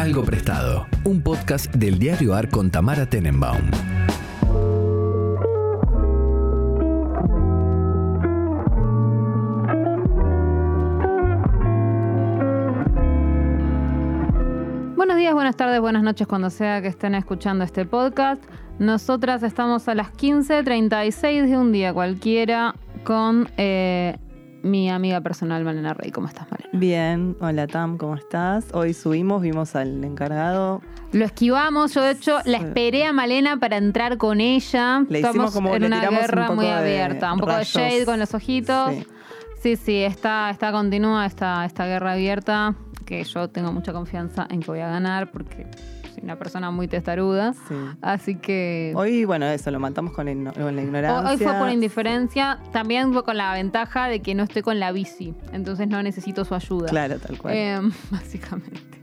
Algo Prestado, un podcast del diario AR con Tamara Tenenbaum. Buenos días, buenas tardes, buenas noches, cuando sea que estén escuchando este podcast. Nosotras estamos a las 15.36 de un día cualquiera con eh, mi amiga personal Malena Rey. ¿Cómo estás, Malena? Bien, hola Tam, ¿cómo estás? Hoy subimos, vimos al encargado. Lo esquivamos, yo de hecho la esperé a Malena para entrar con ella. Le hicimos Estamos como- en le una tiramos un guerra poco muy de abierta, un poco rayos. de shade con los ojitos. Sí. Sí, sí, está, está continúa esta, esta guerra abierta, que yo tengo mucha confianza en que voy a ganar, porque soy una persona muy testaruda. Sí. Así que Hoy, bueno, eso, lo matamos con, la igno- con la ignorancia. Hoy fue por indiferencia, también fue con la ventaja de que no estoy con la bici, entonces no necesito su ayuda. Claro, tal cual. Eh, básicamente.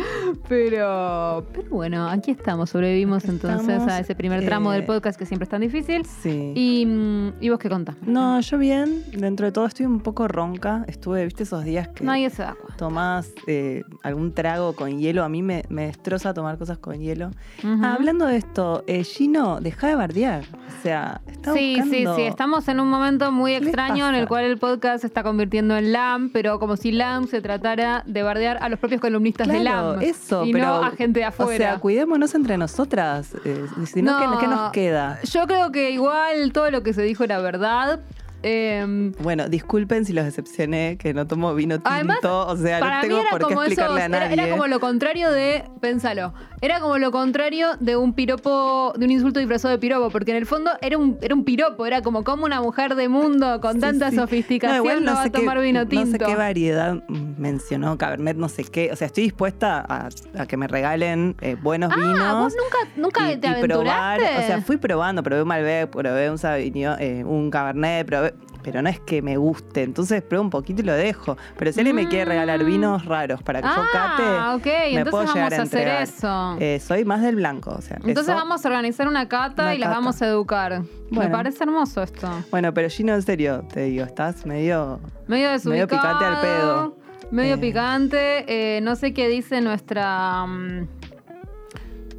Pero, pero bueno, aquí estamos, sobrevivimos entonces estamos, a ese primer tramo eh, del podcast que siempre es tan difícil. sí. Y, mm, ¿y vos qué contás? No, yo bien, dentro de todo estoy un poco ronca. Estuve, viste, esos días que Nadie se da cuenta. tomás eh, algún trago con hielo. A mí me, me destroza tomar cosas con hielo. Ah, hablando de esto, eh, Gino, deja de bardear. O sea, está Sí, sí, buscando- sí, estamos en un momento muy ¿Qué les extraño en el cual el podcast se está convirtiendo en LAM, pero como si LAM se tratara de bardear a los propios columnistas de Claro, eso, y pero, no a gente de afuera. O sea, cuidémonos entre nosotras. eh, si no, ¿qué, qué nos queda? Yo creo que igual todo lo que se dijo era verdad. Eh, Bueno, disculpen si los decepcioné, que no tomo vino tinto. Además, o sea, para no mí tengo era por qué como eso, explicarle a nadie. era como lo contrario de, pénsalo, era como lo contrario de un piropo, de un insulto disfrazado de piropo, porque en el fondo era un, era un piropo, era como como una mujer de mundo con Sí, tanta sí. sofisticación no, igual va a sé tomar qué, vino tinto. No sé qué variedad mencionó, Cabernet, no sé qué. O sea, estoy dispuesta a, a que me regalen eh, buenos vinos. ah, vos nunca, nunca y, te y probar, aventuraste. o sea, fui probando, probé un Malbec, probé un Sauvignon, eh, un Cabernet, probé, pero no es que me guste, entonces pruebo un poquito y lo dejo. Pero si alguien me quiere regalar Mm. vinos raros para que yo ah, cate, ok, me entonces puedo vamos llegar a a hacer eso. Eh, soy más del blanco, o sea. entonces eso- vamos a organizar una cata Una y las cata. vamos a educar. Me parece hermoso esto. Bueno, pero Gino, en serio, te digo, estás medio... Medio. Medio picante al pedo. Medio Eh. picante. eh, no sé qué dice nuestra. mm,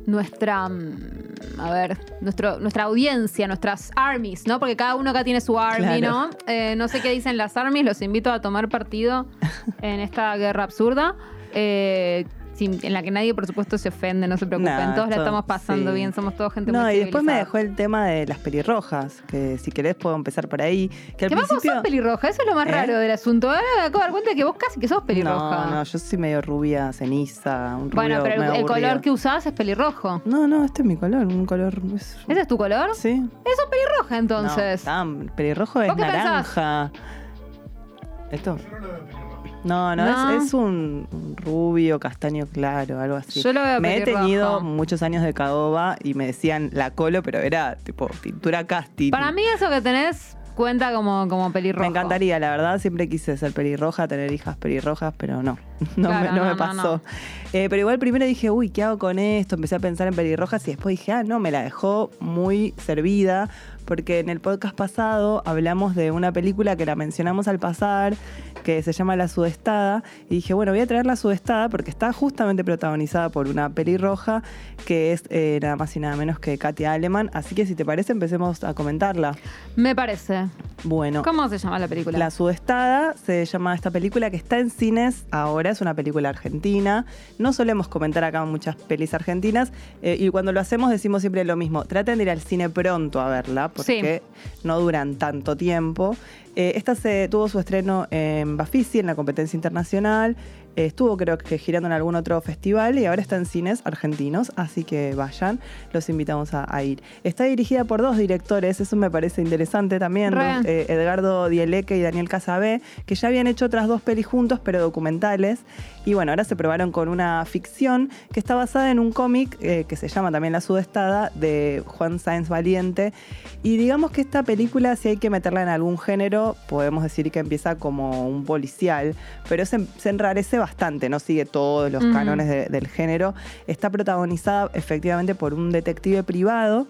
nuestra. mm, a ver, nuestro, nuestra audiencia, nuestras armies, ¿no? Porque cada uno acá tiene su army, Claro. ¿no? Eh, no sé qué dicen las armies, los invito a tomar partido en esta guerra absurda. eh, sin- en la que nadie, por supuesto, se ofende, no se preocupen. Nah, todos la estamos pasando sí. bien, somos todos gente No, muy y después me dejó el tema de las pelirrojas, que si querés puedo empezar por ahí. Que al vos sos pelirroja, eso es lo más ¿Eh? raro del asunto. Ahora me acabo de dar cuenta de que vos casi que sos pelirroja. No, no, yo soy medio rubia, ceniza, un rubio Bueno, pero el, medio el aburrido. color que usás es pelirrojo. No, no, este es mi color, un color... es- ¿Ese es tu color? Sí. Eso es pelirroja entonces. No, Tam, pelirrojo es ¿Vos qué naranja. ¿Esto? No, no, No. Es, es un, rubio, castaño claro, algo así. Yo lo veo me he tenido muchos años de caoba y me decían la colo, pero era tipo pintura casti. Para mí eso que tenés cuenta como, como pelirrojo. Me encantaría, la verdad, siempre quise ser pelirroja, tener hijas pelirrojas, pero no, no, Claro, me, no no, me pasó. no. Eh, pero igual primero dije, uy, ¿qué hago con esto? Empecé a pensar en pelirrojas y después dije, ah, no, me la dejó muy servida, porque en el podcast pasado hablamos de una película que la mencionamos al pasar, que se llama La Sudestada, y dije, bueno, voy a traer La Sudestada porque está justamente protagonizada por una pelirroja que es eh, nada más y nada menos que Katia Aleman, así que si te parece empecemos a comentarla. Me parece. Bueno. ¿Cómo se llama la película? La Sudestada se llama esta película que está en cines ahora, es una película argentina. No solemos comentar acá muchas pelis argentinas eh, y cuando lo hacemos decimos siempre lo mismo. Traten de ir al cine pronto a verla porque no duran tanto tiempo. Eh, esta se tuvo su estreno en Bafisi, en la competencia internacional. Eh, estuvo creo que girando en algún otro festival y ahora está en cines argentinos, así que vayan, los invitamos a, a ir. Está dirigida por dos directores, eso me parece interesante también, dos, eh, Edgardo Dieleque y Daniel Casabé, que ya habían hecho otras dos pelis juntos, pero documentales. Y bueno, ahora se probaron con una ficción que está basada en un cómic eh, que se llama también La Sudestada, de Juan Sáenz Valiente. Y digamos que esta película, si hay que meterla en algún género, podemos decir que empieza como un policial, pero se, se enrarece bastante, no sigue todos los cánones de- del género. Está protagonizada efectivamente por un detective privado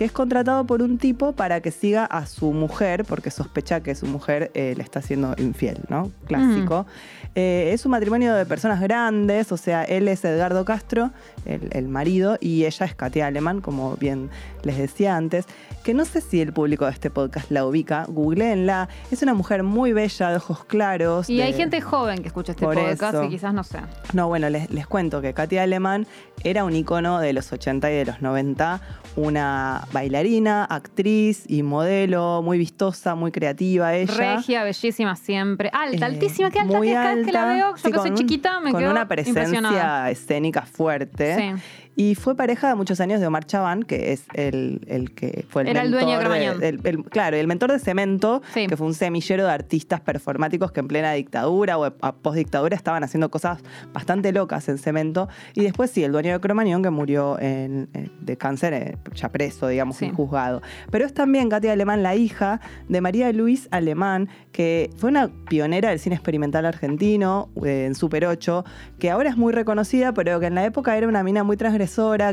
que es contratado por un tipo para que siga a su mujer, porque sospecha que su mujer eh, le está siendo infiel, ¿no? Clásico. Eh, es un matrimonio de personas grandes, o sea, él es Edgardo Castro, el, el marido, y ella es Katia Alemán, como bien les decía antes, que no sé si el público de este podcast la ubica, googleenla, es una mujer muy bella, de ojos claros. Y de- hay gente joven que escucha este Por podcast eso. y quizás no sé. no, bueno, les, les cuento que Katia Alemán era un icono de los 80 y de los 90, una bailarina, actriz y modelo, muy vistosa, muy creativa ella. Regia, bellísima siempre. Alta, Eh, altísima, qué alta muy que es cada vez que la veo. Yo sí, que soy un- chiquita me Con quedo una presencia escénica fuerte. Sí. Y fue pareja de muchos años de Omar Chaván, que es el, el que fue el Era el mentor dueño de de- Cromañón. el- el- claro, el mentor de Cemento, Sí. que fue un semillero de artistas performáticos que en plena dictadura o a postdictadura estaban haciendo cosas bastante locas en Cemento. Y después sí, el dueño de Cromañón, que murió en- en- de cáncer, eh, ya preso, digamos, Sí. en juzgado. Pero es también Katia Alemán, la hija de María Luis Alemán, que fue una pionera del cine experimental argentino eh, en Super 8, que ahora es muy reconocida, pero que en la época era una mina muy transgresora,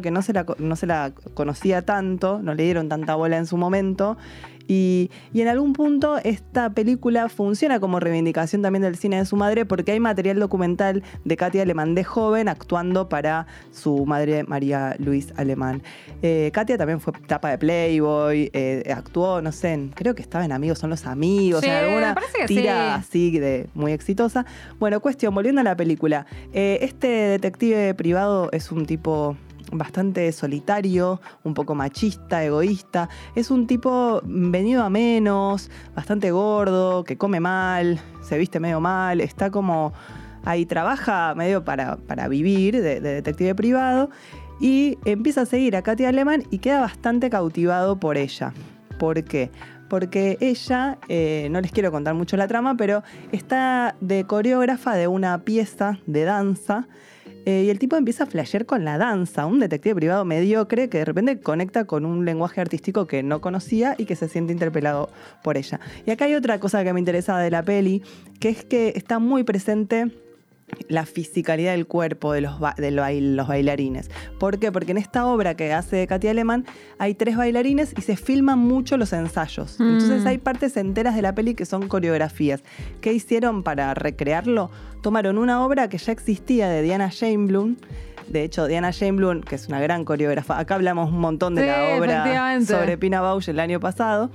que no se la, no se la conocía tanto, no le dieron tanta bola en su momento. Y, y en algún punto esta película funciona como reivindicación también del cine de su madre porque hay material documental de Katia Alemán de joven actuando para su madre María Luis Alemán. Eh, Katia también fue tapa de Playboy, eh, actuó, no sé, en- creo que estaba en Amigos son los amigos, Sí, en alguna tira sí. así de muy exitosa. Bueno, cuestión, volviendo a la película. Eh, este detective privado es un tipo bastante solitario, un poco machista, egoísta. Es un tipo venido a menos, bastante gordo, que come mal, se viste medio mal, está como ahí, trabaja medio para, para vivir de, de detective privado y empieza a seguir a Katia Alemán y queda bastante cautivado por ella. ¿Por qué? Porque ella, eh, no les quiero contar mucho la trama, pero está de coreógrafa de una pieza de danza eh, y el tipo empieza a flashear con la danza, un detective privado mediocre que de repente conecta con un lenguaje artístico que no conocía y que se siente interpelado por ella. Y acá hay otra cosa que me interesa de la peli, que es que está muy presente la fisicalidad del cuerpo de los, ba- de lo- los bailarines. ¿Por qué? Porque en esta obra que hace Katia Alemán hay tres bailarines y se filman mucho los ensayos. Mm. Entonces hay partes enteras de la peli que son coreografías. ¿Qué hicieron para recrearlo? Tomaron una obra que ya existía de Diana Bloom. De hecho, Diana Bloom, que es una gran coreógrafa, acá hablamos un montón de Sí, la obra sobre Pina Bausch el año pasado.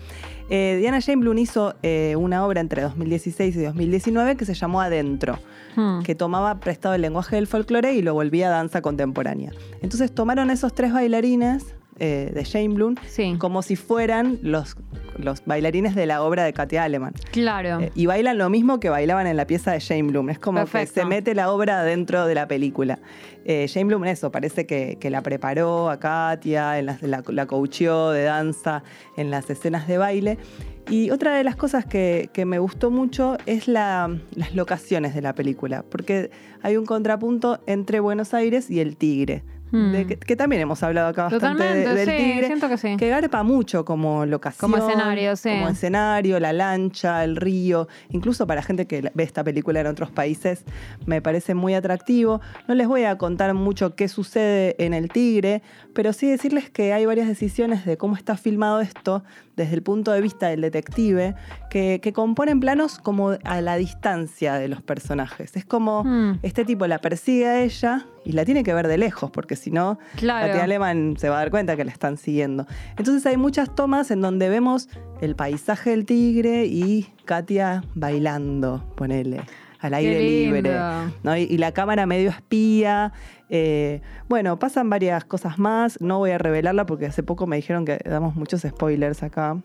Eh, Diana Bloom hizo eh, una obra entre 2016 y 2019 que se llamó Adentro Hmm. que tomaba prestado el lenguaje del folclore y lo volvía a danza contemporánea. Entonces tomaron esos tres bailarines eh, de Bloom Sí. como si fueran los, los bailarines de la obra de Katia Alemán. Claro. Eh, y bailan lo mismo que bailaban en la pieza de Jane Bloom. Es como Perfecto. que se mete la obra dentro de la película. Eh, Jane Bloom, eso, parece que, que la preparó a Katia, en las- la, la coacheó de danza en las escenas de baile. Y otra de las cosas que, que me gustó mucho es la- las locaciones de la película, porque hay un contrapunto entre Buenos Aires y el Tigre. Hmm. de que, que también hemos hablado acá bastante de- del sí, Tigre siento que sí. que garpa mucho como locación. Como escenario, sí. Como escenario, la lancha, el río. Incluso para gente que ve esta película en otros países, me parece muy atractivo. No les voy a contar mucho qué sucede en El Tigre, pero sí decirles que hay varias decisiones de cómo está filmado esto desde el punto de vista del detective, que, que componen planos como a la distancia de los personajes. Es como Hmm. este tipo la persigue a ella y la tiene que ver de lejos, porque si no, Claro. Katia Alemán se va a dar cuenta que la están siguiendo. Entonces hay muchas tomas en donde vemos el paisaje del tigre y Katia bailando, ponele, al aire libre. ¿no? Y, y la cámara medio espía. eh, bueno, pasan varias cosas más. No voy a revelarla porque hace poco me dijeron que damos muchos spoilers acá.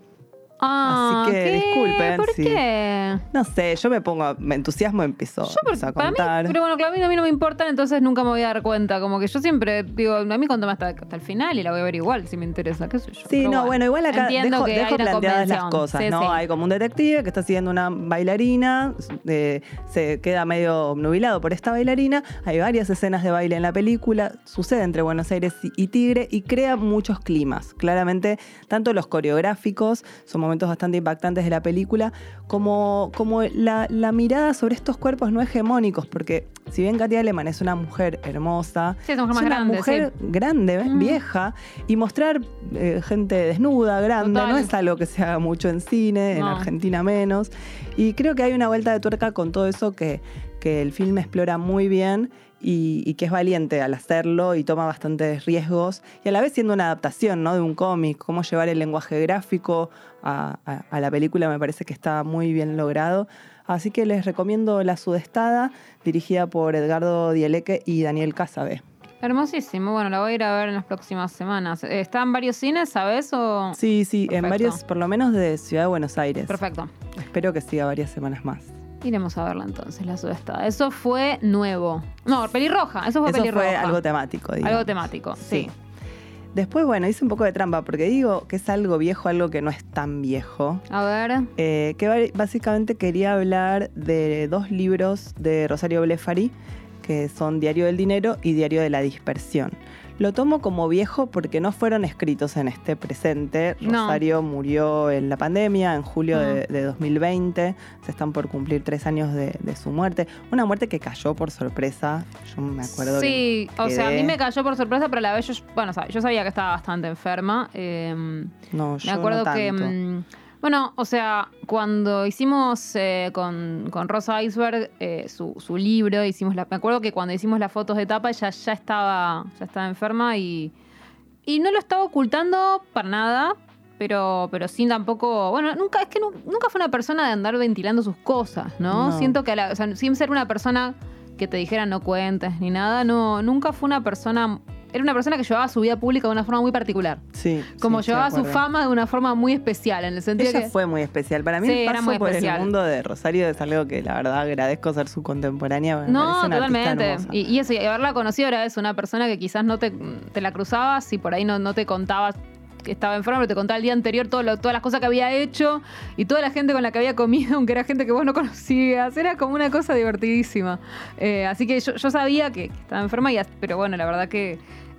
Ah, Así que ¿qué? disculpen, ¿Por sí. qué? No sé, yo me pongo, me entusiasmo, empiezo, Yo, por- empiezo a para mí, pero bueno, claro, a mí, a mí no me importan, entonces nunca me voy a dar cuenta. Como que yo siempre digo, a mí contame hasta, hasta el final y la voy a ver igual si me interesa, qué sé yo. Sí, Pero no, bueno, igual acá entiendo dejo, que dejo planteadas las cosas, Sí, ¿no? sí. Hay como un detective que está siguiendo una bailarina, eh, se queda medio obnubilado por esta bailarina, hay varias escenas de baile en la película, sucede entre Buenos Aires y y Tigre y crea muchos climas. Claramente, tanto los coreográficos, son momentos bastante impactantes de la película, como, como la, la mirada sobre estos cuerpos no hegemónicos, porque si bien Katia Aleman es una mujer hermosa, Sí, es una mujer grande, mujer sí. grande, Mm. vieja, y mostrar eh, gente desnuda, grande, Total. no es algo que se haga mucho en cine, en. Argentina menos. Y creo que hay una vuelta de tuerca con todo eso que, que el film explora muy bien y, y que es valiente al hacerlo y toma bastantes riesgos. Y a la vez siendo una adaptación ¿no? de un cómic, cómo llevar el lenguaje gráfico a, a- a la película me parece que está muy bien logrado. Así que les recomiendo La Sudestada, dirigida por Edgardo Dieleque y Daniel Casabe. Hermosísimo. Bueno, la voy a ir a ver en las próximas semanas. Eh, ¿Está en varios cines, sabes? O... Sí, sí, en Perfecto. varios, por lo menos de Ciudad de Buenos Aires. Perfecto. Espero que siga varias semanas más. Iremos a verla entonces, la sudestada. Eso fue nuevo. No, pelirroja. Eso fue Eso pelirroja. fue algo temático, digamos. Algo temático, sí. Sí. Después, bueno, hice un poco de trampa porque digo que es algo viejo, algo que no es tan viejo. A ver. Eh, que básicamente quería hablar de dos libros de Rosario Blefari, que son Diario del Dinero y Diario de la Dispersión. Lo tomo como viejo porque no fueron escritos en este presente. No. Rosario murió en la pandemia, en julio de, de 2020. Se están por cumplir tres años de, de su muerte. Una muerte que cayó por sorpresa. Yo me acuerdo que Sí, o sea, a mí me cayó por sorpresa, pero a la vez yo, bueno, yo sabía que estaba bastante enferma. eh, No, yo me acuerdo no que, tanto. mm, bueno, o sea, cuando hicimos eh, con, con Rosa Iceberg eh, su, su libro, hicimos la, me acuerdo que cuando hicimos las fotos de tapa ella ya estaba, ya estaba enferma y, y no lo estaba ocultando para nada. Pero, pero sin tampoco. Bueno, nunca, es que nu- nunca fue una persona de andar ventilando sus cosas, ¿no? No. Siento que, la- o sea, sin ser una persona que te dijera no cuentes ni nada, no, nunca fue una persona. Era una persona que llevaba su vida pública de una forma muy particular. Sí, Como sí, llevaba su fama de una forma muy especial, en el sentido Ella que. fue muy especial. Para mí Sí, el era paso muy por especial. el mundo de Rosario es algo que la verdad agradezco ser su contemporánea. me No, una totalmente. Y, y eso, y haberla conocido era eso, una persona que quizás no te, te la cruzabas y por ahí no, no te contabas que estaba enferma, pero te contaba el día anterior todo lo- todas las cosas que había hecho y toda la gente con la que había comido, aunque era gente que vos no conocías. Era como una cosa divertidísima. Eh, así que yo, yo sabía que, que estaba enferma, y, pero bueno, la verdad que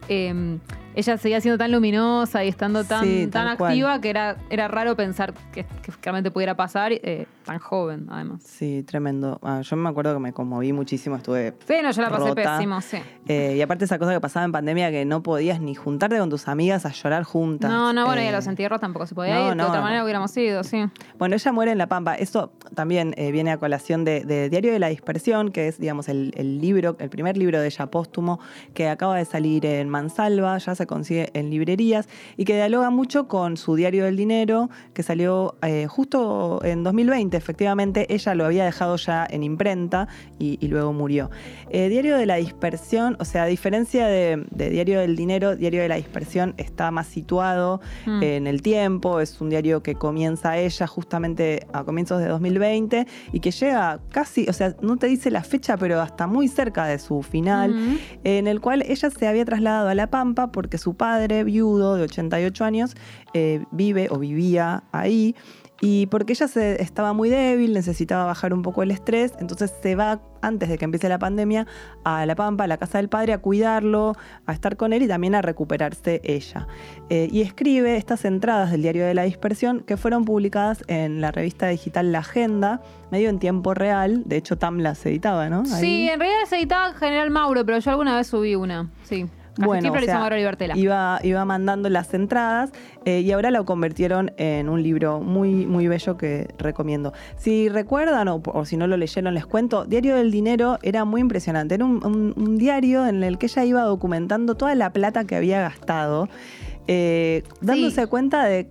eh, ella seguía siendo tan luminosa y estando tan, Sí, tan cual. activa que era, era raro pensar que, que realmente pudiera pasar eh, tan joven, además. Sí, tremendo. Ah, yo me acuerdo que me conmoví muchísimo, estuve... Sí, no, yo la pasé Rota. pésimo, sí. eh, y aparte esa cosa que pasaba en pandemia que no podías ni juntarte con tus amigas a llorar juntas. No, no, bueno, y a Eh, los entierros tampoco se podía no, ir. De no, otra no. manera hubiéramos ido, sí. Bueno, ella muere en La Pampa. Eso también eh, viene a colación de, de Diario de la Dispersión, que es, digamos, el, el libro, el primer libro de ella póstumo, que acaba de salir en Mansalva, ya se consigue en librerías, y que dialoga mucho con su Diario del Dinero, que salió eh, justo en 2020, efectivamente. Ella lo había dejado ya en imprenta y, y luego murió. Eh, Diario de la Dispersión, o sea, a diferencia de, de Diario del Dinero, Diario de la Dispersión está más situado Mm. en el tiempo, es un diario que comienza ella justamente a comienzos de 2020 y que llega casi, o sea, no te dice la fecha, pero hasta muy cerca de su final, en el cual ella se había trasladado a La Pampa porque su padre, viudo de 88 años, eh, vive o vivía ahí. Y porque ella se, estaba muy débil, necesitaba bajar un poco el estrés, entonces se va antes de que empiece la pandemia a La Pampa, a la casa del padre, a cuidarlo, a estar con él y también a recuperarse ella. Eh, y escribe estas entradas del diario de la dispersión que fueron publicadas en la revista digital La Agenda, medio en tiempo real. De hecho, Tam las editaba, ¿no? Ahí. Sí, en realidad se editaba en General Mauro, pero yo alguna vez subí una, sí. Bueno, o sea. Iba, iba mandando las entradas eh, y ahora lo convirtieron en un libro muy, muy bello que recomiendo. Si recuerdan o, o si no lo leyeron, les cuento, Diario del Dinero era muy impresionante. Era un, un- un diario en el que ella iba documentando toda la plata que había gastado, eh, dándose cuenta de,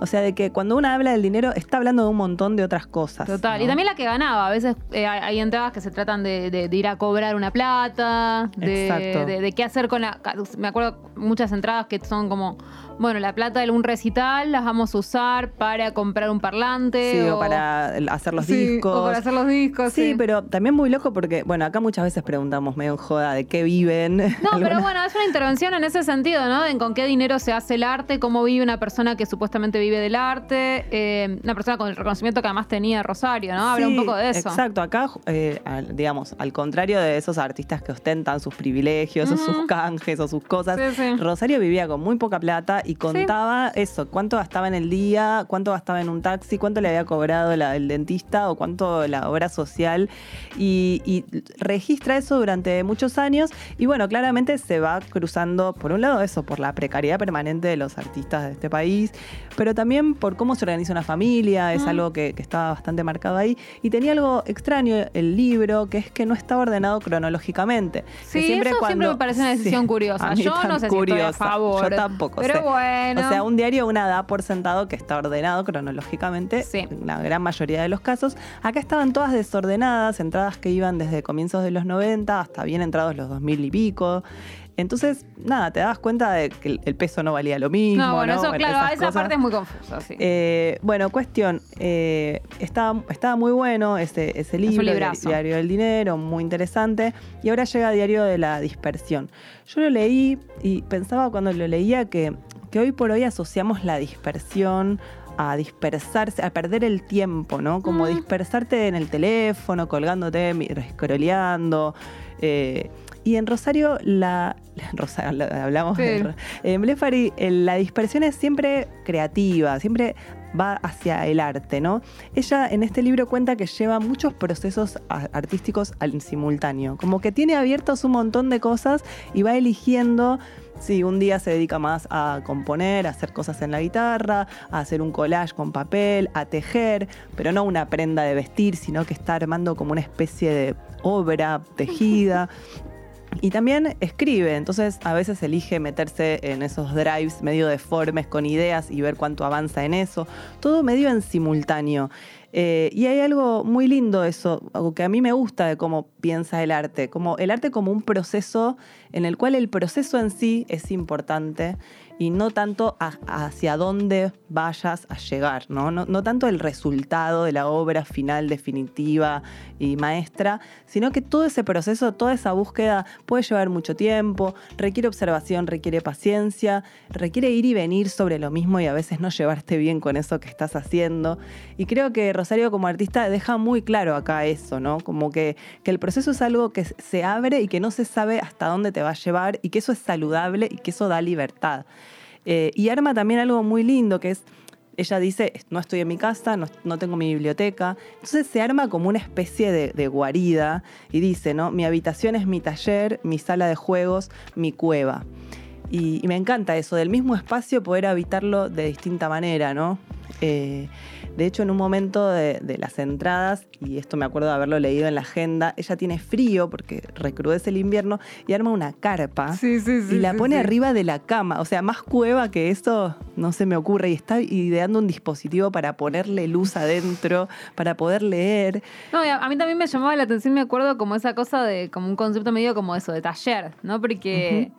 o sea, de que cuando uno habla del dinero está hablando de un montón de otras cosas. Total. ¿no? Y también la que ganaba. A veces eh, hay, entradas que se tratan de, de- de ir a cobrar una plata, de, Exacto. de- de qué hacer con la. Me acuerdo muchas entradas que son como, bueno, la plata de un recital las vamos a usar para comprar un parlante. Sí, o para hacer los Sí, discos. O para hacer los discos. Sí, pero también muy loco porque, bueno, acá muchas veces preguntamos medio en joda de qué viven. No, pero bueno, es una intervención en ese sentido, ¿no? En con qué dinero se hace el arte, cómo vive una persona que supuestamente vive del arte, eh, una persona con el reconocimiento que además tenía Rosario, ¿no? Habla un poco de eso. Exacto, acá, eh, digamos, al contrario de esos artistas que ostentan sus privilegios o sus canjes o sus cosas. Rosario vivía con muy poca plata y contaba eso, cuánto gastaba en el día, cuánto gastaba en un taxi, cuánto le había cobrado la- el dentista o cuánto la obra social y, y registra eso durante muchos años y bueno, claramente se va cruzando, por un lado eso, por la precariedad permanente de los artistas de este país, pero también por cómo se organiza una familia, es Mm. algo que, que estaba bastante marcado ahí y tenía algo extraño el libro, que es que no estaba ordenado cronológicamente. Sí, eso siempre me parece una decisión curiosa. Yo no sé si estoy a curiosa. favor, Yo tampoco pero sé. bueno. O sea, un diario una da por sentado que está ordenado cronológicamente Sí. en la gran mayoría de los casos. Acá estaban todas desordenadas, entradas que iban desde comienzos de los 90 hasta bien entrados los 2000 y pico. Entonces, nada, te das cuenta de que el- peso no valía lo mismo. no, bueno, ¿no? eso, claro, esas esa cosas. parte es muy confusa, sí. Eh, bueno, cuestión, eh, estaba, estaba muy bueno ese, ese libro, librazo. Diario del Dinero, muy interesante, y ahora llega Diario de la Dispersión. Yo lo leí y pensaba cuando lo leía que, que hoy por hoy asociamos la dispersión a dispersarse, a perder el tiempo, ¿no? Como Mm. dispersarte en el teléfono, colgándote, scrolleando. eh, y en Rosario, la, Rosario, la- hablamos Sí. de en Blefari, la dispersión es siempre creativa, siempre va hacia el arte, ¿no? Ella en este libro cuenta que lleva muchos procesos artísticos al simultáneo, como que tiene abiertos un montón de cosas y va eligiendo si un día se dedica más a componer, a hacer cosas en la guitarra, a hacer un collage con papel, a tejer, pero no una prenda de vestir, sino que está armando como una especie de obra tejida. Y también escribe, entonces a veces elige meterse en esos drives medio deformes con ideas y ver cuánto avanza en eso. Todo medio en simultáneo. Eh, y hay algo muy lindo eso, algo que a mí me gusta de cómo piensa el arte, como el arte como un proceso en el cual el proceso en sí es importante y no tanto hacia dónde vayas a llegar, ¿no? ¿no? no tanto el resultado de la obra final definitiva y maestra, sino que todo ese proceso, toda esa búsqueda puede llevar mucho tiempo, requiere observación, requiere paciencia, requiere ir y venir sobre lo mismo y a veces no llevarte bien con eso que estás haciendo. Y creo que Rosario como artista deja muy claro acá eso, ¿no? Como que, que el proceso es algo que se abre y que no se sabe hasta dónde te va a llevar y que eso es saludable y que eso da libertad. Eh, y arma también algo muy lindo que es, ella dice, no estoy en mi casa, no, no tengo mi biblioteca. Entonces se arma como una especie de, guarida y dice, ¿no? Mi habitación es mi taller, mi sala de juegos, mi cueva. Y me encanta eso, del mismo espacio poder habitarlo de distinta manera, ¿no? Eh, de hecho, en un momento de, de las entradas, y esto me acuerdo de haberlo leído en la agenda, ella tiene frío porque recrudece el invierno y arma una carpa Sí, sí, sí. y la pone arriba de la cama. O sea, más cueva que eso no se me ocurre. Y está ideando un dispositivo para ponerle luz adentro, para poder leer. No, a mí también me llamaba la atención, me acuerdo, como esa cosa de, como un concepto medio como eso, de taller, ¿no? Porque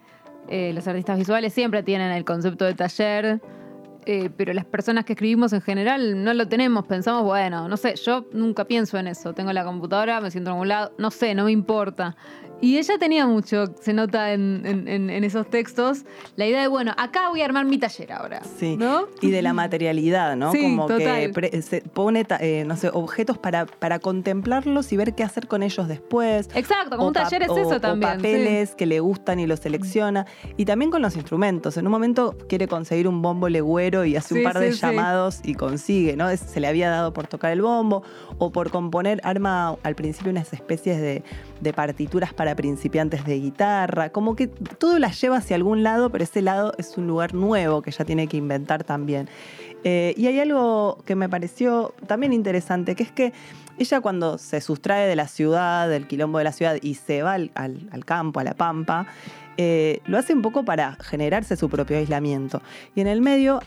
eh, los artistas visuales siempre tienen el concepto de taller, eh, pero las personas que escribimos en general no lo tenemos. Pensamos, bueno, no sé, yo nunca pienso en eso. Tengo la computadora, me siento en algún lado, no sé, no me importa. Y ella tenía mucho, se nota en, en- en- en esos textos, la idea de, bueno, acá voy a armar mi taller ahora. Sí. ¿No? Y de la materialidad, ¿no? Sí, Como que pre- se pone, eh, no sé, objetos para, para contemplarlos y ver qué hacer con ellos después. Exacto, como un O pa- taller es o- eso o también. sí. papeles que le gustan y los selecciona. Y también con los instrumentos. En un momento quiere conseguir un bombo legüero y hace Sí, un par de llamados y consigue, ¿no? Es- se le había dado por tocar el bombo o por componer, arma al principio unas especies de, de partituras para principiantes de guitarra. Como que todo la lleva hacia algún lado, pero ese lado es un lugar nuevo que ella tiene que inventar también. Eh, y hay algo que me pareció también interesante, que es que ella cuando se sustrae de la ciudad, del quilombo de la ciudad y se va al campo, a la pampa, eh, lo hace un poco para generarse su propio aislamiento. Y en el medio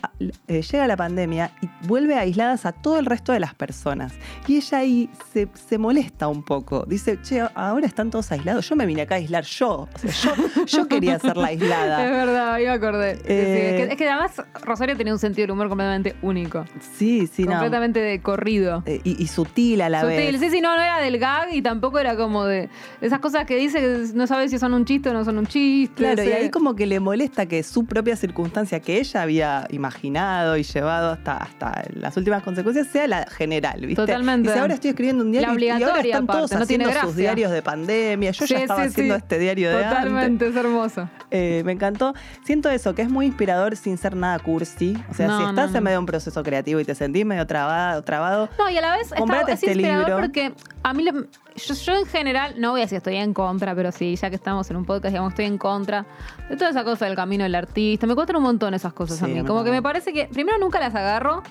eh, llega la pandemia y vuelve aisladas a todo el resto de las personas. Y ella ahí se, se molesta un poco. Dice, che, ahora están todos aislados. Yo me vine acá a aislar yo. O sea, yo, yo quería ser la Es aislada. verdad, ahí me acordé. Sí, Eh, es, que, es que además Rosario tenía un sentido del humor completamente único. Sí, sí, no. completamente de corrido. Y, y sutil a la Sutil. vez. Sí, sí, no, no era del gag y tampoco era como de esas cosas que dice que no sabes si son un chiste o no son un chiste. Claro, y ahí como que le molesta que su propia circunstancia que ella había imaginado y llevado hasta, hasta las últimas consecuencias sea la general, ¿viste? Totalmente. Dice, ahora estoy escribiendo un diario y- y ahora están todos no haciendo sus diarios de pandemia. Yo ya estaba sí, haciendo sí. este diario de antes. Totalmente, es hermoso. Eh, me encantó. Siento eso, que es muy inspirador sin ser nada cursi. O sea, No, si estás no. en medio de un proceso creativo y te sentís medio trabado, trabado No, y a la vez está, Comprate es este inspirador libro. porque a mí, yo, yo en general, no voy a decir estoy en contra, pero sí, ya que estamos en un podcast, digamos, estoy en contra de toda esa cosa del camino del artista. Me cuestan un montón esas cosas a Sí, mí. me Como que me parece que, primero, nunca las agarro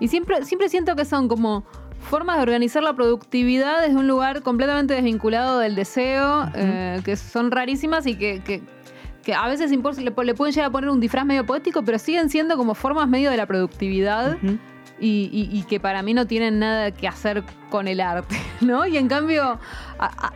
y siempre, siempre siento que son como formas de organizar la productividad desde un lugar completamente desvinculado del deseo, eh, que son rarísimas y que... que que a veces le, le pueden llegar a poner un disfraz medio poético, pero siguen siendo como formas medio de la productividad y- y que para mí no tienen nada que hacer con el arte, ¿no? Y en cambio,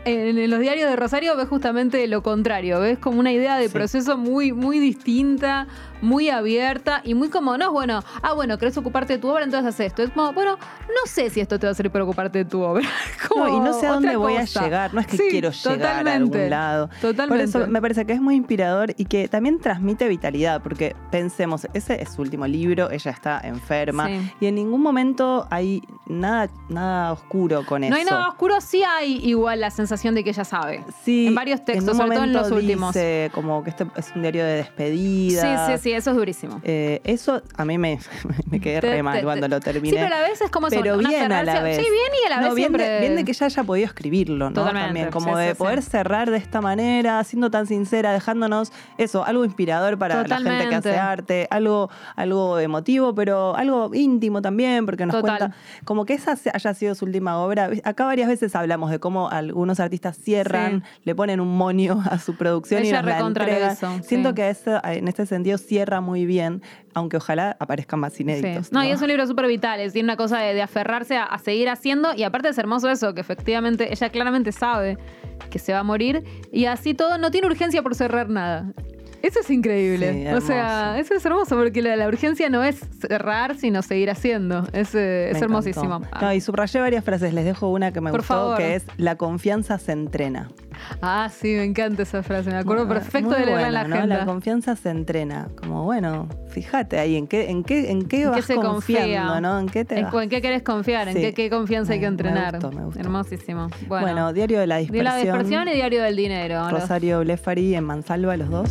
en, los diarios de Rosario ves justamente lo contrario, ves como una idea de Sí. proceso muy, muy distinta, muy abierta y muy como, no es bueno, ah, bueno, querés ocuparte de tu obra, entonces haces esto. Es como, bueno, no sé si esto te va a servir para ocuparte de tu obra. Como No, y no sé a dónde voy cosa. a llegar, no es que Sí, quiero llegar a algún lado. Totalmente. Por eso me parece que es muy inspirador y que también transmite vitalidad, porque pensemos, ese es su último libro, ella está enferma Sí. y en ningún momento hay nada, nada oscuro con eso. No hay nada oscuro, sí hay igual la sensación de que ella sabe. Sí, en varios textos, en un sobre todo en los momento últimos. Dice como que este es un diario de despedida. Sí, sí, sí, eso es durísimo. Eh, eso a mí me, me quedé Te- re mal te- cuando lo terminé. Sí, pero a la vez es como pero bien a la vez. Sí, bien y a la No, vez bien, siempre... de, bien de que ella haya podido escribirlo, ¿no? Totalmente, También, como sí, de sí, poder sí. cerrar de esta manera, siendo tan sincera, dejándonos eso, algo inspirador para la gente que hace arte, algo, algo emotivo, pero algo íntimo también, porque nos Total. cuenta como que esa haya sido su última obra. Acá varias veces hablamos de cómo algunos artistas cierran, le ponen un monio a su producción y nos la Siento sí. que eso, en este sentido cierra muy bien, aunque ojalá aparezcan más Sí. inéditos. No, y es un libro súper vital, es tiene una cosa de, de aferrarse a, a seguir haciendo y aparte es hermoso eso, que efectivamente ella claramente sabe que se va a morir y así todo no tiene urgencia por cerrar nada. Eso es increíble. Sí, o sea, eso es hermoso porque la, la urgencia no es cerrar, sino seguir haciendo. Es, eh, es hermosísimo. No, y subrayé varias frases, les dejo una que me Por gustó, favor. que es la confianza se entrena. Ah, sí, me encanta esa frase. Me acuerdo Muy- perfecto muy de leerla en la ¿no? agenda. La confianza se entrena. Como, bueno, fíjate ahí, ¿en qué, en qué, en qué ¿En vas qué se confiando, confía? no? ¿En qué te ¿En, vas? cu- en qué querés confiar? ¿En Sí. qué, qué confianza hay que Me- me entrenar? gustó, me gustó. Hermosísimo. Bueno, Bueno, Diario de la de Dispersión. la dispersión y diario del dinero. Los- Rosario Blefari en Mansalva, los dos.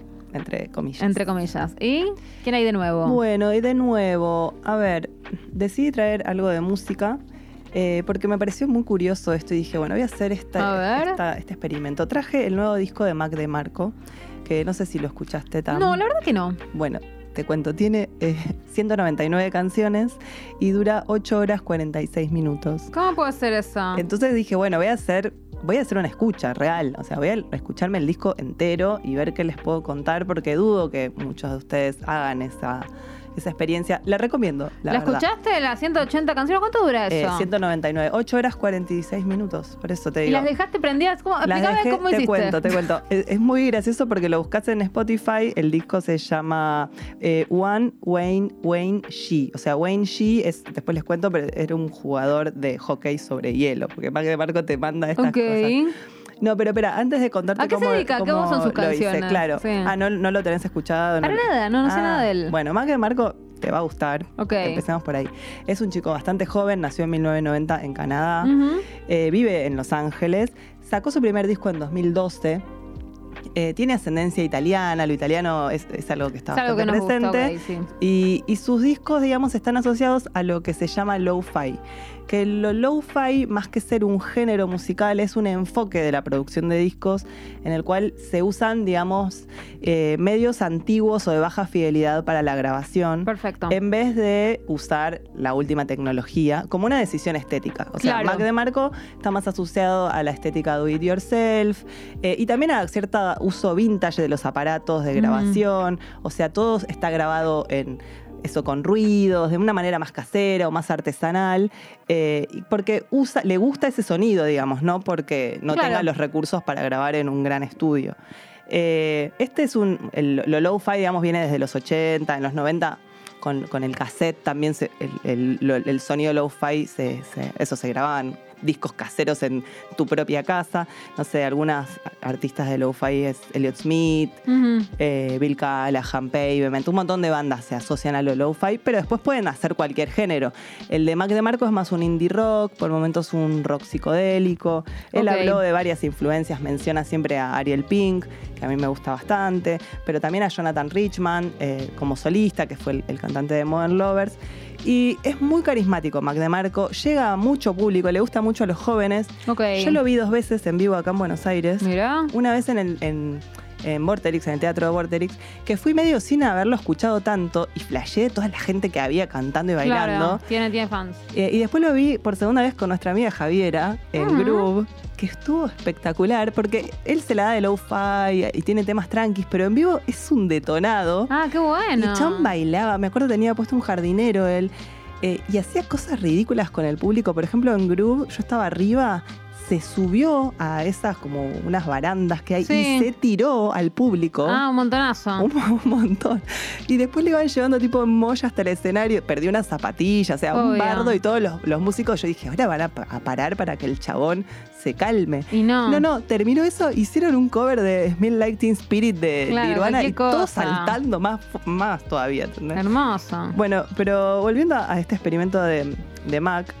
entre comillas. entre comillas. ¿Y quién hay de nuevo? Bueno, y de nuevo, a ver, decidí traer algo de música eh, porque me pareció muy curioso esto y dije, bueno, voy a hacer esta, A ver. esta- este experimento. Traje el nuevo disco de Mac de Marco, que no sé si lo escuchaste tan. no, la verdad que no. Bueno, te cuento, tiene eh, 199 canciones y dura 8 horas 46 minutos. ¿Cómo puede ser eso? Entonces dije, bueno, voy a hacer, voy a hacer una escucha real. O sea, voy a escucharme el disco entero y ver qué les puedo contar, porque dudo que muchos de ustedes hagan esa, esa experiencia. La recomiendo, la, ¿La escuchaste? ¿Las 180 canciones? ¿Cuánto dura Eh, eso? 199, 8 horas 46 minutos, por eso te ¿Y digo. las dejaste prendidas? ¿Cómo? Las dejé, cómo te hiciste. cuento, te cuento. Es, es muy gracioso porque lo buscas en Spotify. El disco se llama eh, One Wayne Wayne Shee. O sea, Wayne Shee es, después les cuento, pero era un jugador de hockey sobre hielo. Porque Marco te manda estas Ok. cosas. No, pero espera, antes de contarte ¿A qué se cómo, dedica? cómo ¿Cómo son sus lo hice, canciones? claro. Sí. Ah, no, no lo tenés escuchado. Para no- nada, no, no sé Ah, nada de él. Bueno, Mac de Marco te va a gustar. Ok. Empecemos por ahí. Es un chico bastante joven, nació en 1990 en Canadá. Eh, vive en Los Ángeles, sacó su primer disco en 2012. Eh, tiene ascendencia italiana, lo italiano es, es algo que está Es algo que nos gusta, presente. sí. y, y sus discos, digamos, están asociados a lo que se llama lo-fi, que lo lo-fi, más que ser un género musical, es un enfoque de la producción de discos en el cual se usan, digamos, eh, medios antiguos o de baja fidelidad para la grabación. Perfecto. En vez de usar la última tecnología como una decisión estética. O sea, Claro. Mac DeMarco está más asociado a la estética do it yourself eh, y también a cierto uso vintage de los aparatos de Mm. grabación. O sea, todo está grabado en eso con ruidos, de una manera más casera o más artesanal, eh, porque usa, le gusta ese sonido, digamos, no porque no Claro. tenga los recursos para grabar en un gran estudio. Eh, este es un. el- lo low-fi, digamos, viene desde los 80, en los 90. Con, con el cassette también se- el, el- lo- el sonido low-fi, se, se- eso se grababan discos caseros en tu propia casa. No sé, algunas artistas de lo-fi es Elliot Smith, Ujú. eh, Bill Callahan, Pavement, un montón de bandas se asocian a lo lo-fi, pero después pueden hacer cualquier género. El de Mac DeMarco es más un indie rock, por momentos un rock psicodélico. Él habló de varias influencias, menciona siempre a Ariel Pink, que a mí me gusta bastante, pero también a Jonathan Richman eh, como solista, que fue el, el cantante de Modern Lovers. Y es muy carismático Mac DeMarco, llega a mucho público, le gusta mucho a los jóvenes. Yo lo vi dos veces en vivo acá en Buenos Aires. Mirá. Una vez en, el, en, en Vorterix, en el teatro de Vorterix, que fui medio sin haberlo escuchado tanto y flashé toda la gente que había cantando y bailando. Claro, tiene, tiene fans. Eh, y después lo vi por segunda vez con nuestra amiga Javiera en Ujú. Groove, que estuvo espectacular porque él se la da de low-fi y tiene temas tranquis, pero en vivo es un detonado. Ah, qué bueno. Y Chan bailaba, me acuerdo tenía puesto un jardinero él, eh, y hacía cosas ridículas con el público. Por ejemplo, en Groove, yo estaba arriba, se subió a esas como unas barandas que hay Sí. y se tiró al público. Ah, un montonazo. Un, un montón. Y después le iban llevando tipo en molla hasta el escenario. Perdió unas zapatillas, o sea, un bardo y todos los, los músicos. Yo dije, ahora van a parar para que el chabón se calme. Y no. No, no, terminó eso, hicieron un cover de Smell Like Teen Spirit de, de Claro, Nirvana y cosa. saltando más, más todavía. ¿entendés? Hermoso. Bueno, pero volviendo a este experimento de, de Mac.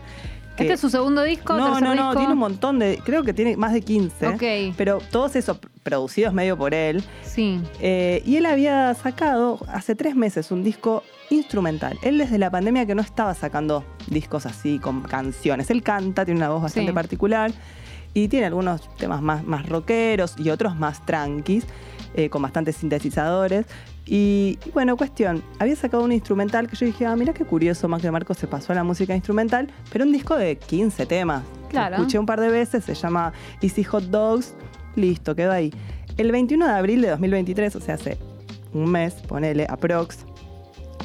¿Este es su segundo disco? no, no, no, disco? tiene un montón de. Creo que tiene más de 15. Ok. Pero todos esos producidos medio por él. Sí. Eh, y él había sacado hace tres meses un disco instrumental. Él desde la pandemia que no estaba sacando discos así con canciones. Él canta, tiene una voz bastante Sí. particular y tiene algunos temas más, más rockeros y otros más tranquis, eh, con bastantes sintetizadores. Y, y bueno, cuestión, había sacado un instrumental que yo dije, ah, mira qué curioso, Mac de Marcos se pasó a la música instrumental, pero un disco de 15 temas. Lo Claro. escuché un par de veces, se llama Easy Hot Dogs, listo, quedó ahí. El 21 de abril de 2023, o sea, hace un mes, ponele, aprox,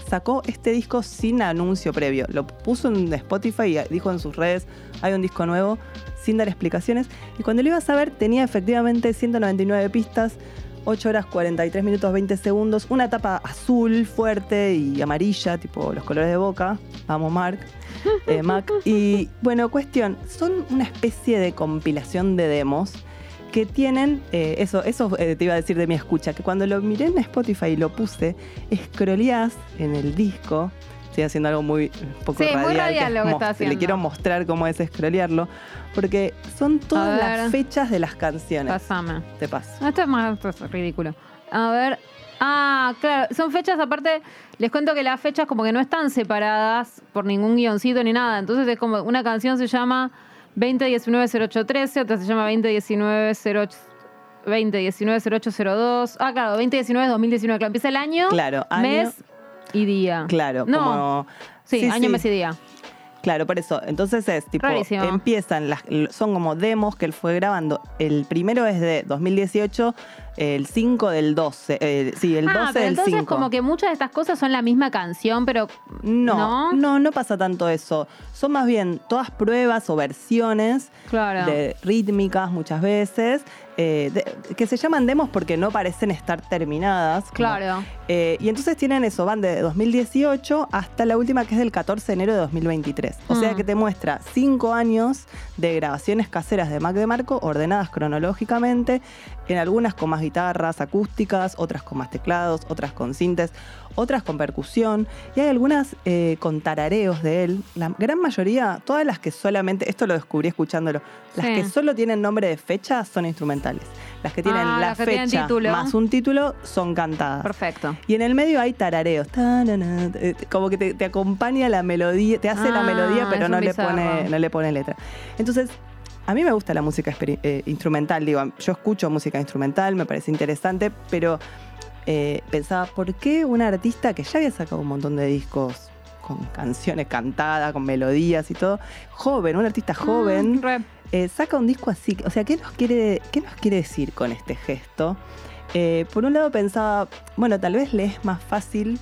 sacó este disco sin anuncio previo. Lo puso en Spotify y dijo en sus redes, hay un disco nuevo, sin dar explicaciones. Y cuando lo ibas a ver, tenía efectivamente 199 pistas, 8 horas 43 minutos 20 segundos, una tapa azul fuerte y amarilla, tipo los colores de boca. Vamos, Mark. eh, Mac. Y bueno, cuestión, son una especie de compilación de demos que tienen, eh, eso, eso eh, te iba a decir de mi escucha, que cuando lo miré en Spotify y lo puse, scrolleás en el disco. Estoy haciendo algo muy un poco Sí, muy radial. lo que está mos- haciendo. Le quiero mostrar cómo es scrollearlo, porque son todas las fechas de las canciones. Pásame. Te paso. No, Esto es más esto es ridículo. A ver. Ah, claro. Son fechas, aparte, les cuento que las fechas como que no están separadas por ningún guioncito ni nada. Entonces es como una canción se llama 2019-0813, otra se llama 2019-08... 2019-0802. Ah, claro, 2019-2019. Claro, empieza el año, Claro, año- mes y día. Claro, No. como. Sí, año, mes y día. Claro, por eso. Entonces es tipo, Rarísimo. empiezan, las, son como demos que él fue grabando. El primero es de 2018, el 5 del 12. eh, sí, el 12 ah, pero del entonces 5. como que muchas de estas cosas son la misma canción, pero No, ¿No? no, no, pasa tanto eso. Son más bien todas pruebas o versiones claro. de rítmicas muchas veces, eh, de- que se llaman demos porque no parecen estar terminadas. como- Claro. Eh, y entonces tienen eso, van de 2018 hasta la última que es del 14 de enero de 2023. O sea Mm. que te muestra cinco años de grabaciones caseras de Mac de Marco ordenadas cronológicamente, en algunas con más guitarras acústicas, otras con más teclados, otras con sintes, otras con percusión y hay algunas eh, con tarareos de él. La gran mayoría, todas las que solamente, esto lo descubrí escuchándolo, las Sí. que solo tienen nombre de fecha son instrumentales. las que tienen Ah, la tienen fecha título. más un título son cantadas. Perfecto. Y en el medio hay tarareos. Eh, Como que te, te acompaña la melodía, te hace la Ah, melodía, pero no le, pone, no le pone letra. Entonces, a mí me gusta la música eh, instrumental. Digo, yo escucho música instrumental, me parece interesante, pero eh, pensaba, ¿por qué un artista que ya había sacado un montón de discos con canciones cantadas, con melodías y todo, joven, un artista joven, Mm, re. eh, saca un disco así. O sea, ¿qué nos quiere, qué nos quiere decir con este gesto? Eh, por un lado pensaba, bueno, tal vez le es más fácil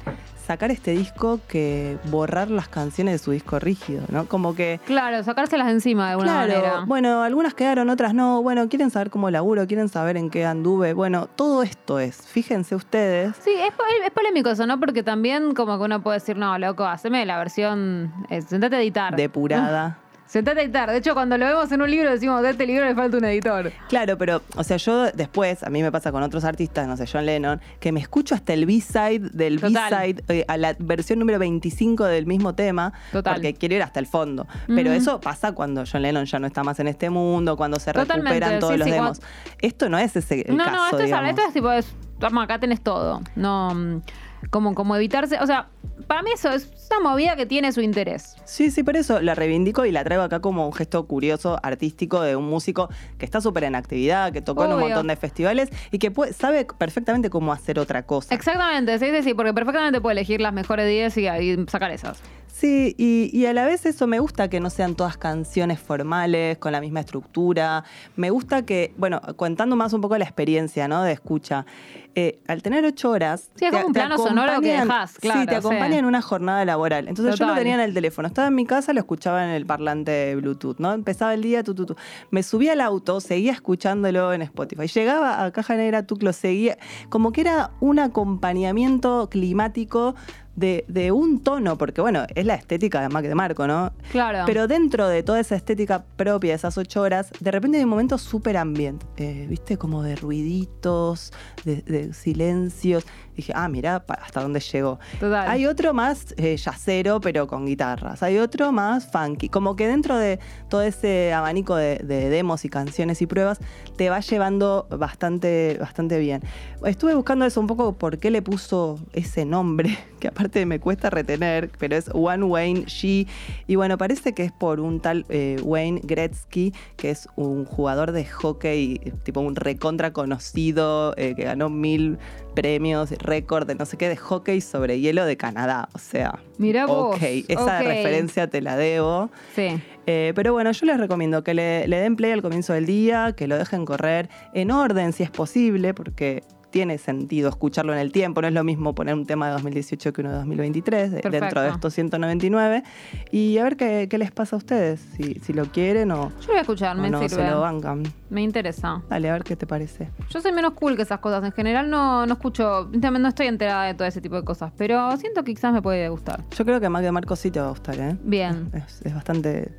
sacar este disco que borrar las canciones de su disco rígido, ¿no? Como que, Claro, sacárselas encima de alguna claro, manera. bueno, algunas quedaron, otras no. Bueno, quieren saber cómo laburo, quieren saber en qué anduve. Bueno, todo esto es, fíjense ustedes. Sí, es polémico eso, ¿no? Porque también como que uno puede decir, no, loco, haceme la versión, eh, sentate a editar. Depurada. Sentate a editar. De hecho, cuando lo vemos en un libro decimos, de este libro le falta un editor. Claro, pero, o sea, yo después, a mí me pasa con otros artistas, no sé, John Lennon, que me escucho hasta el B-side del. B-side, eh, a la versión número 25 del mismo tema, Total. porque quiero ir hasta el fondo. Pero eso pasa cuando John Lennon ya no está más en este mundo, cuando se Totalmente, recuperan todos sí, los sí, demos. Esto no es ese el no, caso, no, esto es, esto es tipo, es, toma, acá tenés todo. No, mm, como, como evitarse, o sea, para mí eso es una movida que tiene su interés. Sí, sí, por eso la reivindico y la traigo acá como un gesto curioso, artístico de un músico que está súper en actividad, que tocó en un montón de festivales y que puede- sabe perfectamente cómo hacer otra cosa. Exactamente, sí, sí, sí, porque perfectamente puede elegir las mejores 10 y, y sacar esas. Sí, y, y a la vez eso me gusta que no sean todas canciones formales, con la misma estructura. Me gusta que, bueno, contando más un poco la experiencia, ¿no? De escucha. eh, al tener ocho horas. Sí, es como un plano sonoro que dejás, claro, Sí, te acompaña sí. en una jornada laboral. Entonces yo lo tenía en el teléfono. Estaba en mi casa, lo escuchaba en el parlante de Bluetooth, ¿no? Empezaba el día, tu, tu, tu. Me subía al auto, seguía escuchándolo en Spotify. Llegaba a Caja Negra, tú lo seguía. Como que era un acompañamiento climático de, de un tono, porque bueno, es la estética de Mac de Marco, ¿no? Claro. Pero dentro de toda esa estética propia de esas ocho horas, de repente hay un momento súper ambiente, eh, ¿viste? Como de ruiditos, de, de silencios. Dije, ah, mira hasta dónde llegó. Total. Hay otro más eh, yacero, pero con guitarras. Hay otro más funky. Como que dentro de todo ese abanico de, de demos y canciones y pruebas, te va llevando bastante, bastante bien. Estuve buscando eso un poco por qué le puso ese nombre, que aparte me cuesta retener, pero es One Wayne She. Y bueno, parece que es por un tal eh, Wayne Gretzky, que es un jugador de hockey, tipo un recontra conocido, eh, que ganó mil premios, récord de no sé qué, de hockey sobre hielo de Canadá. O sea, Mirá vos, ok, esa ok. referencia te la debo. Sí. Eh, pero bueno, yo les recomiendo que le, le den play al comienzo del día, que lo dejen correr en orden si es posible, porque tiene sentido escucharlo en el tiempo. No es lo mismo poner un tema de 2018 que uno de 2023, de- Perfecto. dentro de estos 199. Y a ver qué, qué les pasa a ustedes, si, si lo quieren o, Yo lo voy a escuchar, me no se lo bancan. Me interesa. Dale, a ver qué te parece. Yo soy menos cool que esas cosas. En general no, no escucho, no estoy enterada de todo ese tipo de cosas, pero siento que quizás me puede gustar. Yo creo que Mac de Marco sí te va a gustar, ¿eh? Bien. Es, es bastante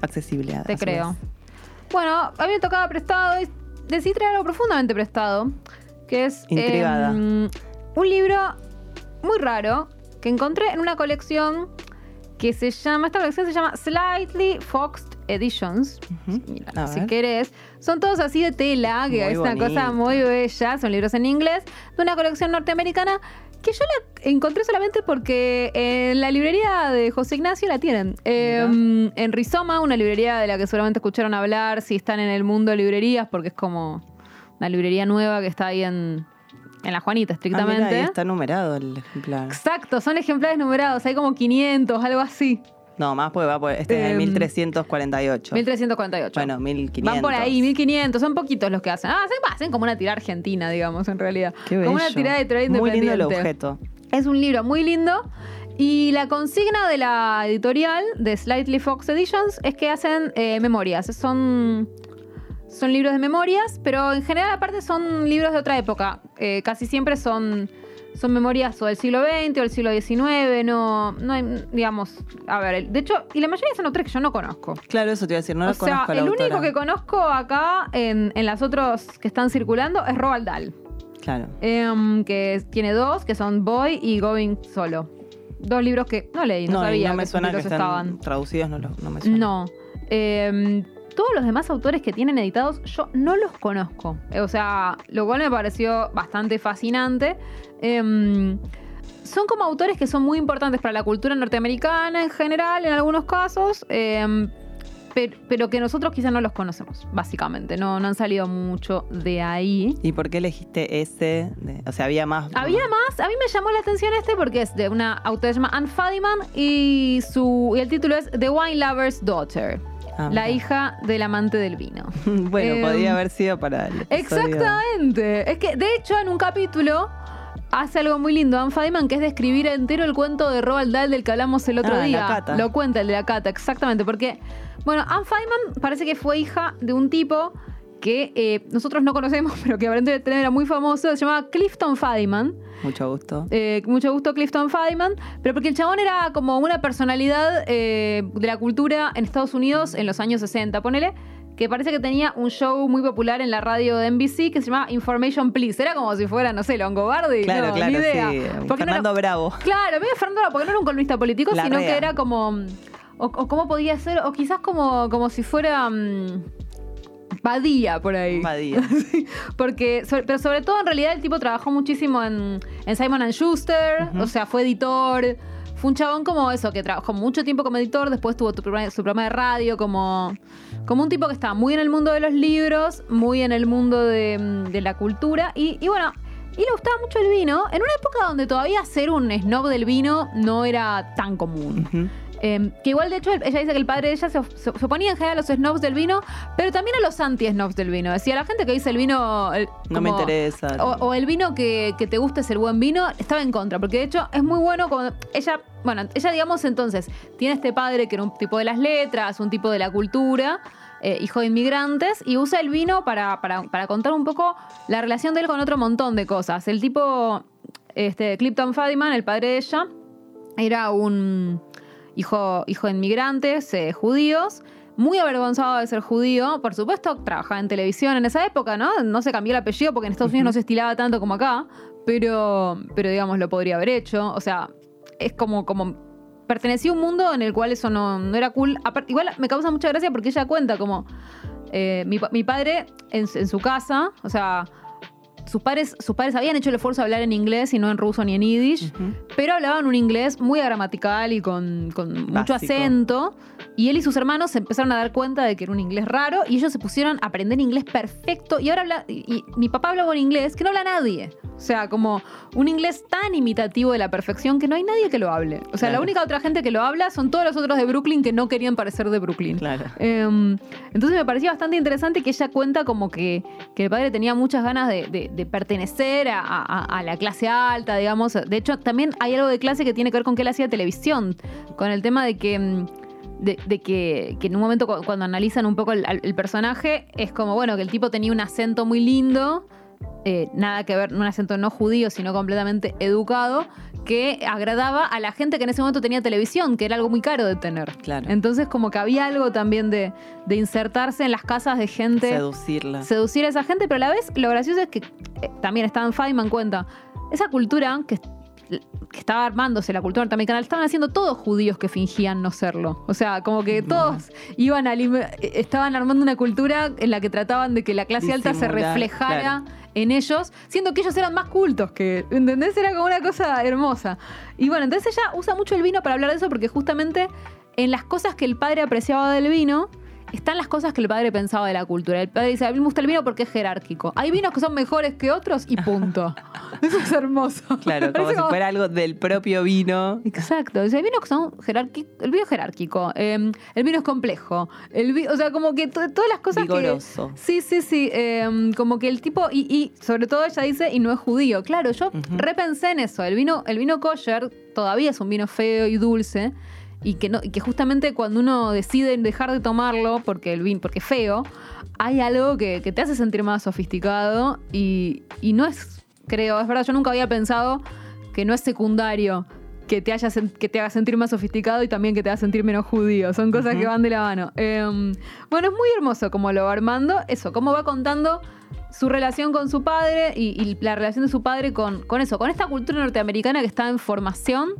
accesible. a- Te a creo. vez. Bueno, a mí me tocaba prestado y decidí traer algo profundamente prestado, que es Intrigada. em, un libro muy raro que encontré en una colección que se llama, esta colección se llama Slightly Foxed Editions. Mira, si ver. querés. Son todos así de tela, que Muy es una cosa muy bella. Son libros en inglés de una colección norteamericana que yo la encontré solamente porque en la librería de José Ignacio la tienen. Eh, en Rizoma, una librería de la que seguramente escucharon hablar si están en el mundo de librerías, porque es como una librería nueva que está ahí en, en La Juanita, Ah, estrictamente. mira, ahí está numerado el ejemplar. Exacto, son ejemplares numerados, hay como 500, algo así. No, más porque va por. Este es el Em, 1348. 1348. Bueno, 1500. Van por ahí, 1500, son poquitos los que hacen. Ah, hacen, hacen como una tirada argentina, digamos, en realidad. Qué como una bello. tirada editorial Muy independiente. lindo el objeto. Es un libro muy lindo. Y la consigna de la editorial de Slightly Fox Editions es que hacen eh, memorias. Son, son libros de memorias, pero en general aparte son libros de otra época. Eh, casi siempre son, son memorias o del siglo XX o del siglo XIX. No, no hay, digamos, a ver, de hecho, y la mayoría son autores que yo no conozco. Claro, eso te iba a decir, no o lo sea, conozco a la el autora. único que conozco acá en, en las otras que están circulando es Roald Dahl. Claro. Em, que tiene dos, que son Boy y Going Solo. Dos libros que no leí, no, No, sabía no me que suena que están estaban. traducidos, no, lo- no me suena. No. Em, todos los demás autores que tienen editados yo no los conozco. Eh, O sea, lo cual me pareció bastante fascinante. Em, son como autores que son muy importantes para la cultura norteamericana en general, en algunos casos, em, pero, pero que nosotros quizás no los conocemos, básicamente. No, no han salido mucho de ahí. ¿Y por qué elegiste ese? De- o sea, había más. Había más, a mí me llamó la atención este porque es de una autora que se llama Anne Fadiman y, su, y el título es The Wine Lover's Daughter, Ah, la hija del amante del vino. bueno, Em, podía haber sido para episodio. Exactamente. Es que, de hecho, en un capítulo hace algo muy lindo, Anne Fadiman, que es describir entero el cuento de Roald Dahl del que hablamos el otro Ah, la día. cata. Lo cuenta el de la cata, exactamente. Porque, bueno, Anne Fadiman parece que fue hija de un tipo que eh, nosotros no conocemos, pero que aparentemente era muy famoso, se llamaba Clifton Fadiman. Mucho gusto. Eh, mucho gusto Clifton Fadiman, pero porque el chabón era como una personalidad eh, de la cultura en Estados Unidos en los años 60, ponele, que parece que tenía un show muy popular en la radio de NBC que se llamaba Information Please. Era como si fuera, no sé, Longobardi. Claro, no, claro, ni idea. sí. Porque no era- Fernando Bravo. Claro, medio Fernando, porque no era un columnista político, La sino rea. que era como. O, o cómo podía ser, o quizás como, como si fuera. mm, Badía por ahí. Badía. Sí, Porque, sobre- pero sobre todo en realidad el tipo trabajó muchísimo en, en Simon and Schuster, o sea, fue editor. Fue un chabón como eso, que trabajó mucho tiempo como editor, después tuvo tu su programa de radio, como, como un tipo que estaba muy en el mundo de los libros, muy en el mundo de, de la cultura. Y, y bueno, y le gustaba mucho el vino, en una época donde todavía ser un snob del vino no era tan común. Eh, que igual, de hecho, ella dice que el padre de ella se, se- se oponía en general a los snobs del vino, pero también a los anti-snobs del vino. Decía, la gente que dice el vino... el- No me interesa. O, o el vino que, que te guste es el buen vino, estaba en contra. Porque de hecho es muy bueno cuando ella, bueno, ella digamos entonces, tiene este padre que era un tipo de las letras, un tipo de la cultura, eh, hijo de inmigrantes, y usa el vino para, para, para contar un poco la relación de él con otro montón de cosas. El tipo, este, Clifton Fadiman, el padre de ella, era un hijo, hijo de inmigrantes eh, judíos, muy avergonzado de ser judío. Por supuesto, trabajaba en televisión en esa época, ¿no? No se cambió el apellido porque en Estados Unidos no se estilaba tanto como acá, pero, pero digamos, lo podría haber hecho. O sea, es como, como pertenecía a un mundo en el cual eso no, no era cool. Igual me causa mucha gracia porque ella cuenta como eh, mi, pa- mi padre en, en su casa, o sea, sus padres, sus padres habían hecho el esfuerzo de hablar en inglés y no en ruso ni en yiddish, pero hablaban un inglés muy gramatical y con, con mucho acento. Y él y sus hermanos se empezaron a dar cuenta de que era un inglés raro y ellos se pusieron a aprender inglés perfecto. Y ahora habla. Y, y mi papá habla un inglés que no habla nadie. O sea, como un inglés tan imitativo de la perfección que no hay nadie que lo hable. O sea, la única otra gente que lo habla son todos los otros de Brooklyn que no querían parecer de Brooklyn. Claro. Em, entonces me parecía bastante interesante que ella cuenta como que, que el padre tenía muchas ganas de, de- de pertenecer a, a- la clase alta, digamos. De hecho, también hay algo de clase que tiene que ver con que él hacía televisión, con el tema de que... mm, De, que, que en un momento cu- cuando analizan un poco el personaje, es como, bueno, que el tipo tenía un acento muy lindo, eh, nada que ver, un acento no judío, sino completamente educado, que agradaba a la gente que en ese momento tenía televisión, que era algo muy caro de tener. Claro. Entonces, como que había algo también de, de insertarse en las casas de gente, Seducirla. seducir a esa gente, pero a la vez lo gracioso es que eh, también Stan Feynman cuenta, esa cultura que, que estaba armándose, la cultura norteamericana, estaban haciendo todos judíos que fingían no serlo. O sea, como que todos iban a estaban armando una cultura en la que trataban de que la clase alta se reflejara claro. en ellos, siendo que ellos eran más cultos que, ¿entendés? Era como una cosa hermosa. Y bueno, entonces ella usa mucho el vino para hablar de eso porque justamente en las cosas que el padre apreciaba del vino están las cosas que el padre pensaba de la cultura. El padre dice, a mí me gusta el vino porque es jerárquico. Hay vinos que son mejores que otros y punto. Eso es hermoso. Claro, como si fuera algo del propio vino. Exacto, sea, hay vinos que son jerárquicos, el vino es jerárquico, eh, el vino es complejo, el vi- o sea, como que to- todas las cosas Vigoroso. que... Sí, sí, sí, eh, como que el tipo, y, y sobre todo ella dice, y no es judío, claro, yo repensé en eso, el vino, el vino kosher todavía es un vino feo y dulce, y que, no, y que justamente cuando uno decide dejar de tomarlo porque el vino, porque es feo, hay algo que, que te hace sentir más sofisticado y, y no es, creo, es verdad, yo nunca había pensado que no es secundario que te, haya, que te haga sentir más sofisticado y también que te haga sentir menos judío. Son cosas que van de la mano. Eh, bueno, es muy hermoso como lo va armando. Eso, cómo va contando su relación con su padre y, y la relación de su padre con, con eso, con esta cultura norteamericana que está en formación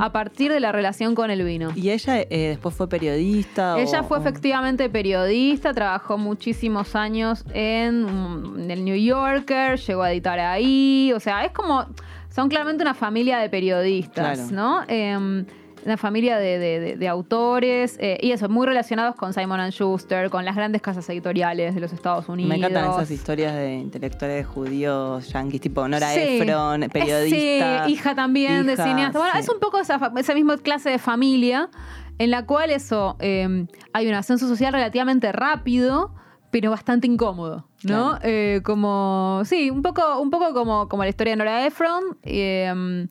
a partir de la relación con el vino. ¿Y ella eh, después fue periodista? Ella o- fue o- efectivamente periodista, trabajó muchísimos años en, mm, en el New Yorker, llegó a editar ahí, o sea, es como, son claramente una familia de periodistas, Claro. ¿no? Em, una familia de, de- autores eh, y eso, muy relacionados con Simon Schuster, con las grandes casas editoriales de los Estados Unidos. Me encantan esas historias de intelectuales judíos, yanquis, tipo Nora Sí. Ephron, Eh, periodista. Sí, hija también de cineasta. Bueno, sí. es un poco esa, esa misma clase de familia en la cual eso, eh, hay un ascenso social relativamente rápido, pero bastante incómodo, ¿no? Claro. Eh, como, sí, un poco, un poco como, como la historia de Nora Ephron. eh,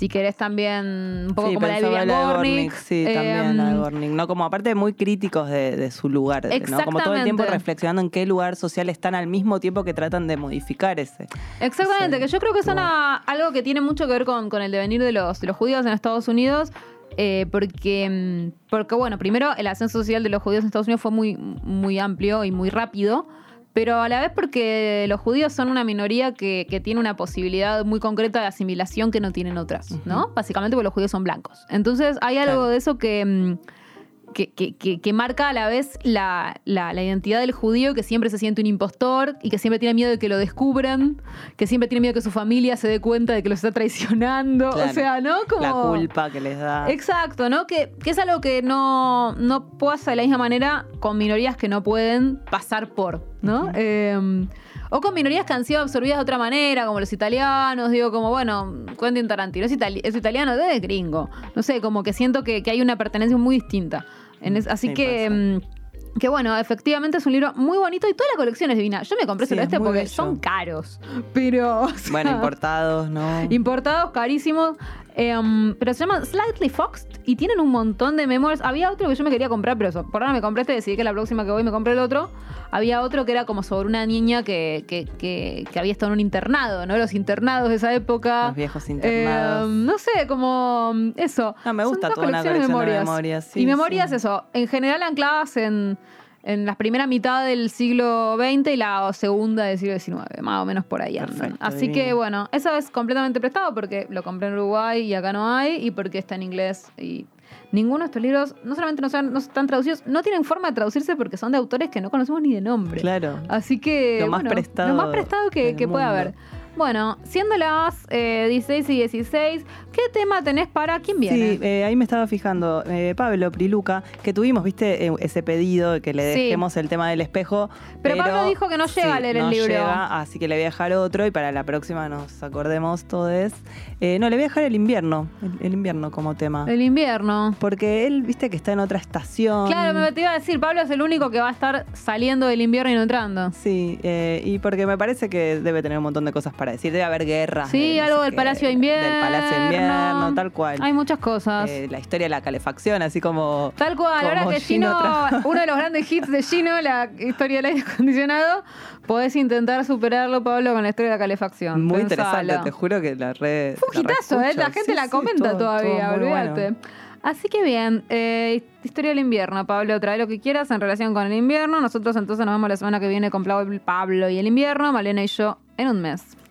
si querés también un poco Sí, como la de Vivian la de Gornick. Sí, eh, también la de Gornick. No, como aparte muy críticos de, de su lugar, ¿no? Como todo el tiempo reflexionando en qué lugar social están al mismo tiempo que tratan de modificar ese. Exactamente, que yo creo que es una, algo que tiene mucho que ver con, con el devenir de los, de los judíos en Estados Unidos. eh, porque, mm, porque, bueno, primero el ascenso social de los judíos en Estados Unidos fue muy, muy amplio y muy rápido, pero a la vez porque los judíos son una minoría que, que tiene una posibilidad muy concreta de asimilación que no tienen otras, ¿no? Básicamente porque los judíos son blancos. Entonces hay algo Claro. de eso que... mm, que, que- que- que marca a la vez la, la- la identidad del judío que siempre se siente un impostor y que siempre tiene miedo de que lo descubran, que siempre tiene miedo de que su familia se dé cuenta de que lo está traicionando. Claro. O sea, ¿no? Como... La culpa que les da. Exacto, ¿no? Que, que es algo que no, no pasa de la misma manera con minorías que no pueden pasar por, ¿no? Eh, o con minorías que han sido absorbidas de otra manera, como los italianos, digo, como, bueno, Quentin Tarantino es, itali- es italiano, es gringo. No sé, como que siento que, que hay una pertenencia muy distinta. En es- así Sí, que... pasa. mm, que bueno, efectivamente es un libro muy bonito y toda la colección es divina. Yo me compré Sí, solo es este porque bello. son caros. Pero. o sea, Bueno, importados, ¿no? Importados, carísimos. Em, pero se llaman Slightly Foxed y tienen un montón de memoirs. Había otro que yo me quería comprar, pero eso, por ahora me compré este, decidí que la próxima que voy me compré el otro. Había otro que era como sobre una niña que, que, que- que había estado en un internado, ¿no? Los internados de esa época. Los viejos internados. Em, no sé, como eso. No, me Son gusta todas toda una colección de memorias, sí, y memorias, sí. eso, en general ancladas en, en la primera mitad del siglo XX y la segunda del siglo XIX, más o menos por ahí andan. Perfecto, Así divino. que bueno, eso es completamente prestado porque lo compré en Uruguay y acá no hay y porque está en inglés y ninguno de estos libros no solamente no, sean- no están traducidos, no tienen forma de traducirse porque son de autores que no conocemos ni de nombre. Claro. Así que Lo más bueno, prestado lo más prestado que, que pueda mundo. haber. Bueno, siendo las eh, 16 y 16, ¿qué tema tenés para quién viene? Sí, eh, ahí me estaba fijando, eh, Pablo Priluca, que tuvimos, viste, eh, ese pedido de que le Sí. dejemos el tema del espejo. Pero Pablo dijo que no llega a leer el no libro. llega, así que le voy a dejar otro y para la próxima nos acordemos todos. Eh, no, le voy a dejar el invierno, el, el invierno como tema. El invierno. Porque él, viste, que está en otra estación. Claro, me te iba a decir, Pablo es el único que va a estar saliendo del invierno y no entrando. Sí, y porque me parece que debe tener un montón de cosas para decir. Debe haber guerra. Sí, algo del Palacio de Invierno. Del Palacio de Invierno, tal cual. Hay muchas cosas. Eh, la historia de la calefacción, así como. Tal cual, ahora que Gino, uno de los grandes hits de Gino, la historia del aire acondicionado, podés intentar superarlo, Pablo, con la historia de la calefacción. Muy Pensalo. interesante, te juro que la red. Fue un hitazo, ¿eh? La gente la comenta todavía, olvídate. Así que bien, eh, historia del invierno, Pablo, trae lo que quieras en relación con el invierno. Nosotros entonces nos vemos la semana que viene con Pablo y el invierno, Malena y yo en un mes.